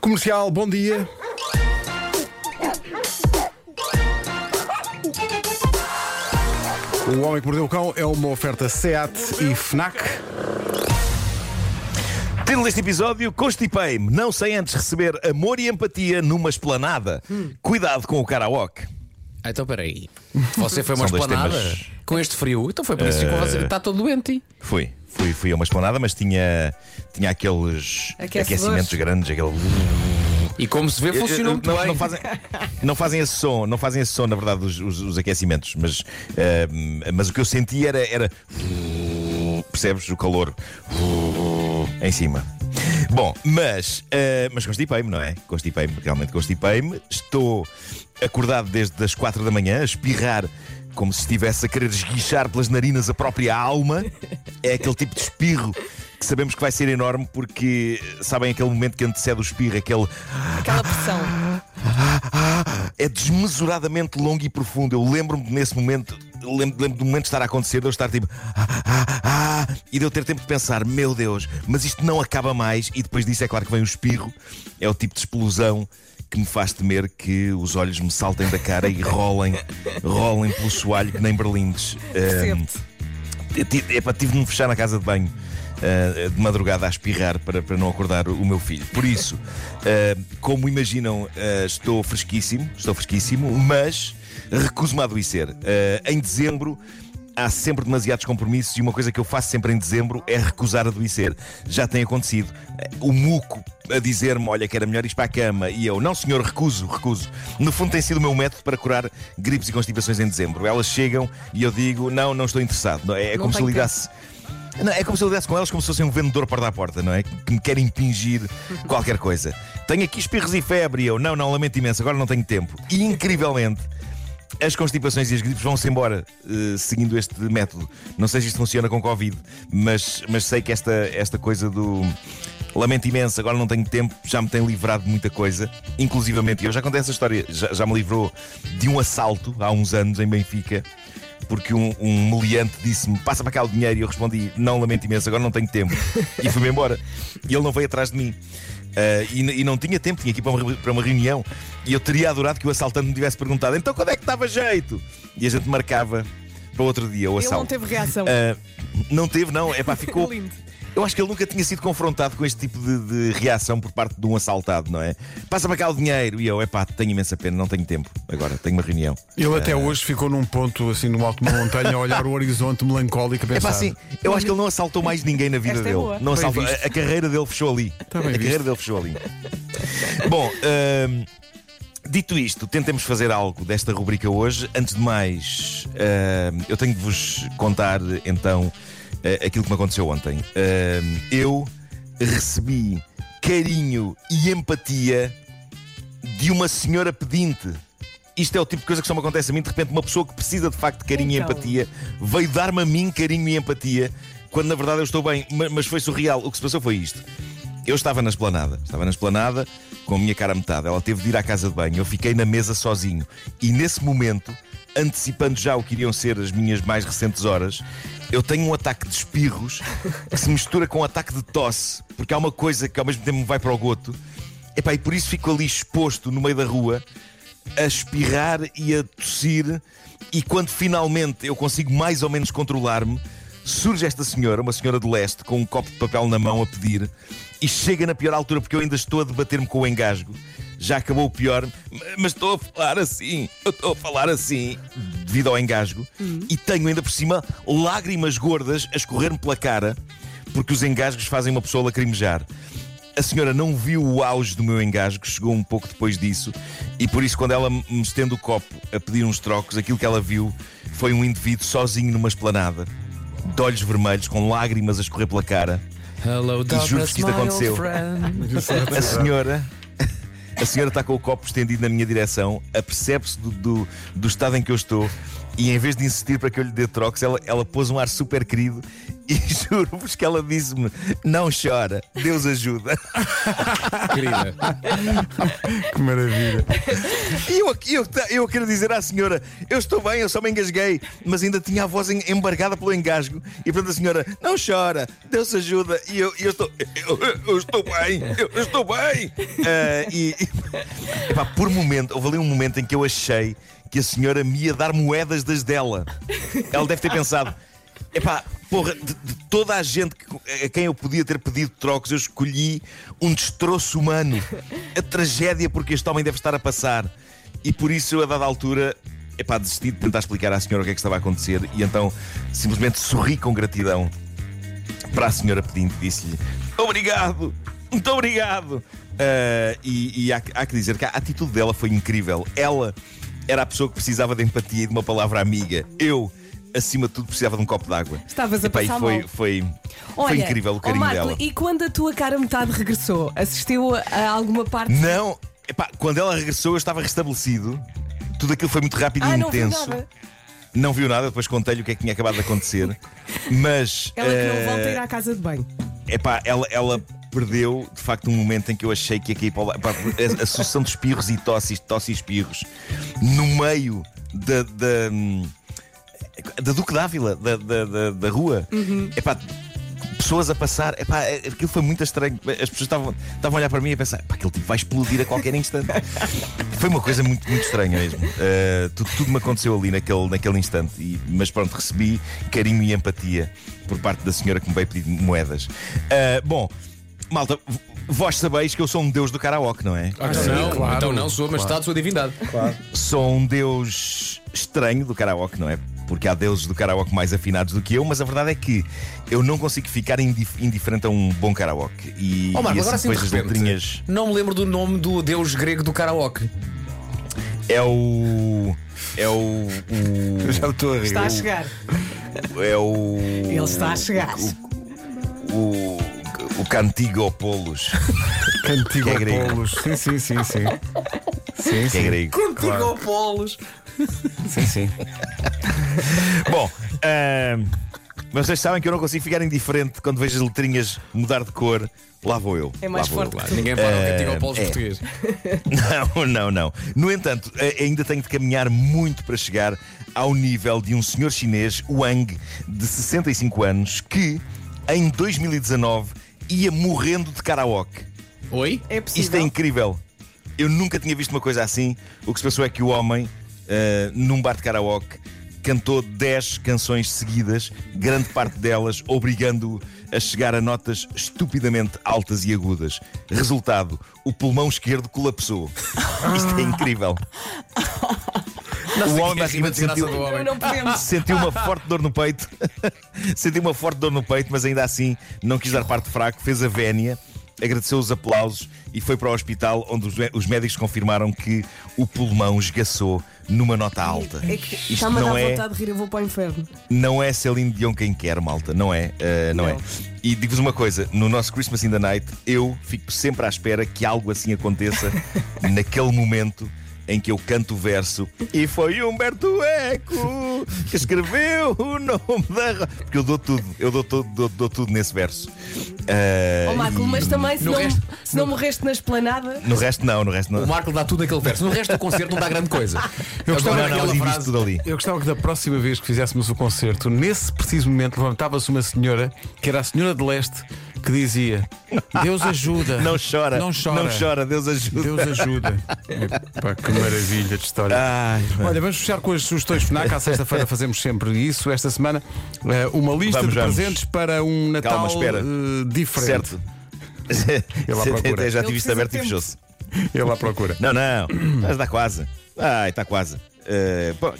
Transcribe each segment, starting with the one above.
Comercial, bom dia. O Homem que Mordeu o Cão é uma oferta SEAT e FNAC. Título deste episódio: Constipei-me. Não sei antes receber amor e empatia numa esplanada. Cuidado com o karaoke. Ah, Então peraí. Você foi uma São dois esplanada temas. com este frio? Então foi por isso que você está todo doente. Fui, fui, fui a uma esplanada, mas tinha, tinha aqueles Aquecedores. aquecimentos grandes, aquele. E como se vê, funcionou muito não, bem. não fazem, não fazem esse som, não fazem esse som, na verdade, os, os- os aquecimentos, mas, eh, mas o que eu senti era, era percebes o calor em cima. Bom, mas, eh, mas constipei-me, não é? Constipei-me, realmente constipei-me. Estou acordado desde as quatro da manhã a espirrar como se estivesse a querer esguichar pelas narinas a própria alma. É aquele tipo de espirro que sabemos que vai ser enorme porque sabem aquele momento que antecede o espirro, aquele Aquela pressão. é desmesuradamente longo e profundo. Eu lembro-me nesse momento, lembro, lembro do momento de estar a acontecer, de eu estar tipo e de eu ter tempo de pensar, meu Deus, mas isto não acaba mais. E depois disso é claro que vem o espirro, é o tipo de explosão que me faz temer que os olhos me saltem da cara e rolem, rolem pelo soalho que nem berlindes. Eu tive- de me fechar na casa de banho ah, de madrugada a espirrar para, para não acordar o meu filho. Por isso, ah, como imaginam, ah, estou fresquíssimo, estou fresquíssimo, mas recuso-me a adoecer. Ah, em dezembro. Há sempre demasiados compromissos e uma coisa que eu faço sempre em dezembro é recusar a adoecer. Já tem acontecido. O muco a dizer-me: Olha, que era melhor ir para a cama. E eu: Não, senhor, recuso, recuso. No fundo, tem sido o meu método para curar gripes e constipações em dezembro. Elas chegam e eu digo: Não, não estou interessado. É, é Não como se ligasse. Não, é como se eu lidasse com elas como se fosse um vendedor porta a porta, não é? Que me quer impingir qualquer coisa. Tenho aqui espirros e febre. E eu, não, não, lamento imenso, agora não tenho tempo. E incrivelmente, as constipações e as gripes vão-se embora eh, seguindo este método. Não sei se isto funciona com Covid, mas, mas sei que esta, esta coisa do lamento imenso, agora não tenho tempo, já me tem livrado de muita coisa. Inclusivamente, eu já contei essa história, já, já me livrou de um assalto há uns anos em Benfica. Porque um, um meliante disse-me: passa para cá o dinheiro. E eu respondi: não, lamento imenso, agora não tenho tempo. E fui-me embora. E ele não veio atrás de mim. Ah, e, e não tinha tempo, tinha aqui para uma, para uma reunião. E eu teria adorado que o assaltante me tivesse perguntado: então quando é que estava jeito? E a gente marcava para outro dia o Ele assalto. não teve reação. Ah, não teve, não. É pá, ficou. Eu acho que ele nunca tinha sido confrontado com este tipo de, de reação por parte de um assaltado, não é? Passa-me cá o dinheiro. E eu, é pá, tenho imensa pena, não tenho tempo. Agora, tenho uma reunião. Ele até hoje ficou num ponto, assim, no alto de uma montanha, a olhar o horizonte melancólico, a É pensar. pá, assim, eu acho que ele não assaltou mais ninguém na vida Esta é dele. boa. não assaltou. A, a carreira dele fechou ali. Tá a carreira visto. dele fechou ali. Bom, hum, dito isto, tentemos fazer algo desta rubrica hoje. Antes de mais, hum, eu tenho de vos contar então eh, aquilo que me aconteceu ontem. Hum, eu recebi carinho e empatia de uma senhora pedinte. Isto é o tipo de coisa que só me acontece a mim. De repente, uma pessoa que precisa de facto de carinho Então. e empatia veio dar-me a mim carinho e empatia, quando na verdade eu estou bem. Ma- Mas foi surreal. O que se passou foi isto. Eu estava na esplanada, estava na esplanada com a minha cara metade. Ela teve de ir à casa de banho. Eu fiquei na mesa sozinho. E nesse momento, antecipando já o que iriam ser as minhas mais recentes horas, eu tenho um ataque de espirros que se mistura com um ataque de tosse, porque há uma coisa que ao mesmo tempo me vai para o goto. Epá, e por isso fico ali exposto no meio da rua a espirrar e a tossir, e quando finalmente eu consigo mais ou menos controlar-me, surge esta senhora, uma senhora de leste, com um copo de papel na mão a pedir, e chega na pior altura porque eu ainda estou a debater-me com o engasgo. Já acabou o pior, mas estou a falar assim, eu estou a falar assim, devido ao engasgo, e tenho ainda por cima lágrimas gordas a escorrer-me pela cara, porque os engasgos fazem uma pessoa lacrimejar. A senhora não viu o auge do meu engasgo, chegou um pouco depois disso, e por isso, quando ela me estende o copo a pedir uns trocos, aquilo que ela viu foi um indivíduo sozinho numa esplanada, de olhos vermelhos, com lágrimas a escorrer pela cara. Hello, juro-vos que isto aconteceu. A senhora. A senhora está com o copo estendido na minha direção, apercebe-se do, do, do estado em que eu estou E em vez de insistir para que eu lhe dê trocos, ela, ela pôs um ar super querido e juro-vos que ela disse-me: Não chora, Deus ajuda. Querida. Que maravilha. E eu, eu, eu quero dizer à senhora: Eu estou bem, eu só me engasguei, mas ainda tinha a voz em- embargada pelo engasgo. E portanto a senhora: Não chora, Deus ajuda. E eu, eu estou: eu, eu estou bem, eu, eu estou bem. Ah, e, e epá, por momento, houve ali um momento em que eu achei que a senhora me ia dar moedas das dela. Ela deve ter pensado. Epá, porra, de, de toda a gente que- a quem eu podia ter pedido trocos, eu escolhi um destroço humano. A tragédia porque este homem deve estar a passar. E por isso eu, a dada altura, epá, desisti de tentar explicar à senhora o que é que estava a acontecer e então simplesmente sorri com gratidão para a senhora pedinte, disse-lhe obrigado, muito obrigado. Ah, e e há, há que dizer que a atitude dela foi incrível. Ela era a pessoa que precisava de empatia e de uma palavra amiga. Eu, acima de tudo, precisava de um copo d'água. Estavas a Epá, passar foi, mal. foi, foi Olha, incrível o carinho Marco, dela. E quando a tua cara metade regressou, assistiu a, alguma parte? Não, epá, quando ela regressou, eu estava restabelecido. Tudo aquilo foi muito rápido Ah, e não viu intenso. nada. Não viu nada, depois contei-lhe o que é que tinha acabado de acontecer. Mas. Ela que eh, não volta a ir à casa de banho. Epá, ela, ela perdeu de facto um momento em que eu achei que ia cair para o lado. Epá, a, a sucessão de espirros e tosses, tosse e espirros no meio da. da hum, da Duque d'Ávila, da, da, da, da rua. Epá, pessoas a passar. Epá, aquilo foi muito estranho. As pessoas estavam, estavam a olhar para mim e a pensar: "Epá, aquele tipo vai explodir a qualquer instante. Foi uma coisa muito, muito estranha mesmo. Uh, tudo, tudo me aconteceu ali naquele, naquele instante. E- mas pronto, recebi carinho e empatia por parte da senhora que me veio pedir moedas. Uh, bom, malta, vós sabeis que eu sou um deus do karaoke, não é? Ah, sim, não, claro. então não, sua majestade, sua divindade. Sou um deus estranho do karaoke, não é? Porque há deuses do karaoke mais afinados do que eu, mas a verdade é que eu não consigo ficar indif- indiferente a um bom karaoke. E, Ó Marco, e agora assim de depois das repente, letrinhas não me lembro do nome do deus grego do karaoke. é o. É o. o- Já estou a rir. Está a chegar. é o. Ele está a chegar. O. O Cantigo Polos, Cantigo Que é. Polos. Sim, sim, sim, sim. Sim, que é sim. grego. Contigo Polos. sim, sim. Bom, ahm, vocês sabem que eu não consigo ficar indiferente quando vejo as letrinhas mudar de cor. Lá vou eu. É mais Lá vou forte eu. que tu. Ninguém para o Eh, Cantigo Polos é. português. Não, não, não. No entanto, a- ainda tenho de caminhar muito para chegar ao nível de um senhor chinês, Wang, de 65 anos, que em 2019 ia morrendo de karaoke. Oi? É Isto é possível. incrível. Eu nunca tinha visto uma coisa assim. O que se passou é que o homem, eh, num bar de karaoke, cantou 10 canções seguidas, grande parte delas obrigando-o a chegar a notas estupidamente altas e agudas. Resultado: o pulmão esquerdo colapsou. Isto é incrível. o homem é basicamente desgraça sentiu. Não sentiu uma forte dor no peito. sentiu uma forte dor no peito, mas ainda assim não quis dar parte fraco, fez a vénia, agradeceu os aplausos e foi para o hospital onde os, os médicos confirmaram que o pulmão esgaçou numa nota alta. É que Isto está-me a não dar é, vontade de rir, eu vou para o inferno. não é Celine Dion quem quer, malta, não é? Uh, não, Não. é. E digo-vos uma coisa: no nosso Christmas in the Night, eu fico sempre à espera que algo assim aconteça naquele momento em que eu canto o verso e foi Humberto Eco que escreveu o nome da. ro-" Porque eu dou tudo, eu dou, tudo, dou, dou tudo nesse verso. Uh, Ó Marco, mas também se não, resto- se não morreste na esplanada. No resto, não, no resto não. O Marco dá tudo naquele verso. No resto do concerto não dá grande coisa. Eu Agora, gostava- não, não, frase- tudo ali. Eu gostava que da próxima vez que fizéssemos o concerto, nesse preciso momento, levantava-se uma senhora, que era a senhora de leste, que dizia: Deus ajuda. Não chora, Não chora. não chora, Deus ajuda. Deus ajuda. Epá, que maravilha de história. Ai, Olha, vamos fechar com as sugestões FNAC. À sexta-feira fazemos sempre isso. Esta semana, eh, uma lista Vamos, de vamos. presentes para um Natal Calma, espera. eh, diferente. certo. Ele à procura. Já tive isto aberto e fechou-se. Ele à procura. Não, não, mas está quase. Ai, está quase.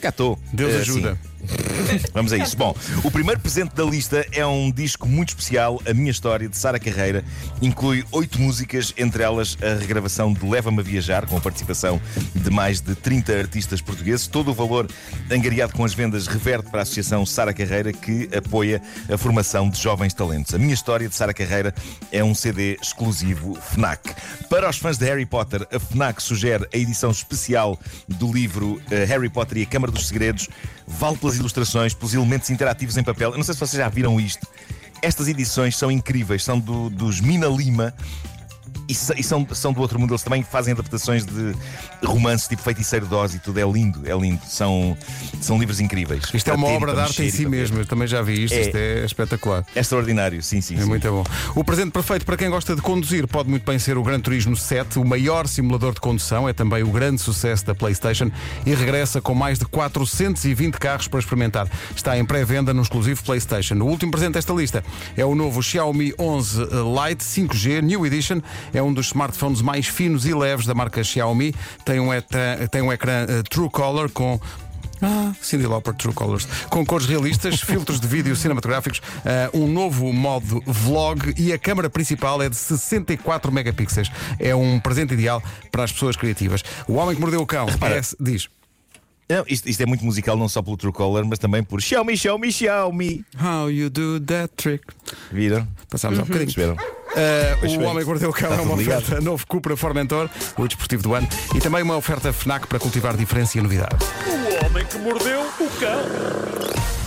Cá estou. Deus Eh, ajuda. sim. Vamos a isso. Bom, o primeiro presente da lista é um disco muito especial, A Minha História, de Sara Carreira. Inclui oito músicas, entre elas a regravação de Leva-me a Viajar, com a participação de mais de 30 artistas portugueses. Todo o valor angariado com as vendas reverte para a Associação Sara Carreira, que apoia a formação de jovens talentos. A Minha História, de Sara Carreira, é um CD exclusivo FNAC. Para os fãs de Harry Potter, a FNAC sugere a edição especial do livro eh, Harry Potter e a Câmara dos Segredos. Vale pelas ilustrações, pelos elementos interativos em papel. Eu não sei se vocês já viram isto. Estas edições são incríveis, são do- dos Mina Lima. E, e são, são do outro mundo, eles também fazem adaptações de romances tipo Feiticeiro de Oz e tudo. É lindo, é lindo. São, são livros incríveis. Isto é uma obra de arte em si mesmo. Eu também já vi isto. É. Isto é espetacular. É extraordinário, sim, sim. É sim. muito bom. O presente perfeito para quem gosta de conduzir pode muito bem ser o Gran Turismo 7, o maior simulador de condução, é também o grande sucesso da PlayStation e regressa com mais de 420 carros para experimentar. Está em pré-venda no exclusivo PlayStation. O último presente desta lista é o novo Xiaomi 11 Lite 5G New Edition. É um dos smartphones mais finos e leves da marca Xiaomi. Tem um, eta- tem um ecrã eh, True Color com ah, Cindy Lauper True Colors. Com cores realistas, filtros de vídeo cinematográficos, ah, um novo modo vlog e a câmara principal é de 64 megapixels. É um presente ideal para as pessoas criativas. O Homem que Mordeu o Cão é- diz: Não, isto, isto é muito musical, não só pelo True Color, mas também por Xiaomi, Xiaomi, Xiaomi. How you do that trick? Viram? Passámos há um bocadinho. Ah, o bem. Homem que Mordeu o Cão é uma ligado. oferta novo Cupra Formentor, o desportivo do ano, e também uma oferta Fnac para cultivar diferença e novidade. O homem que mordeu o cão.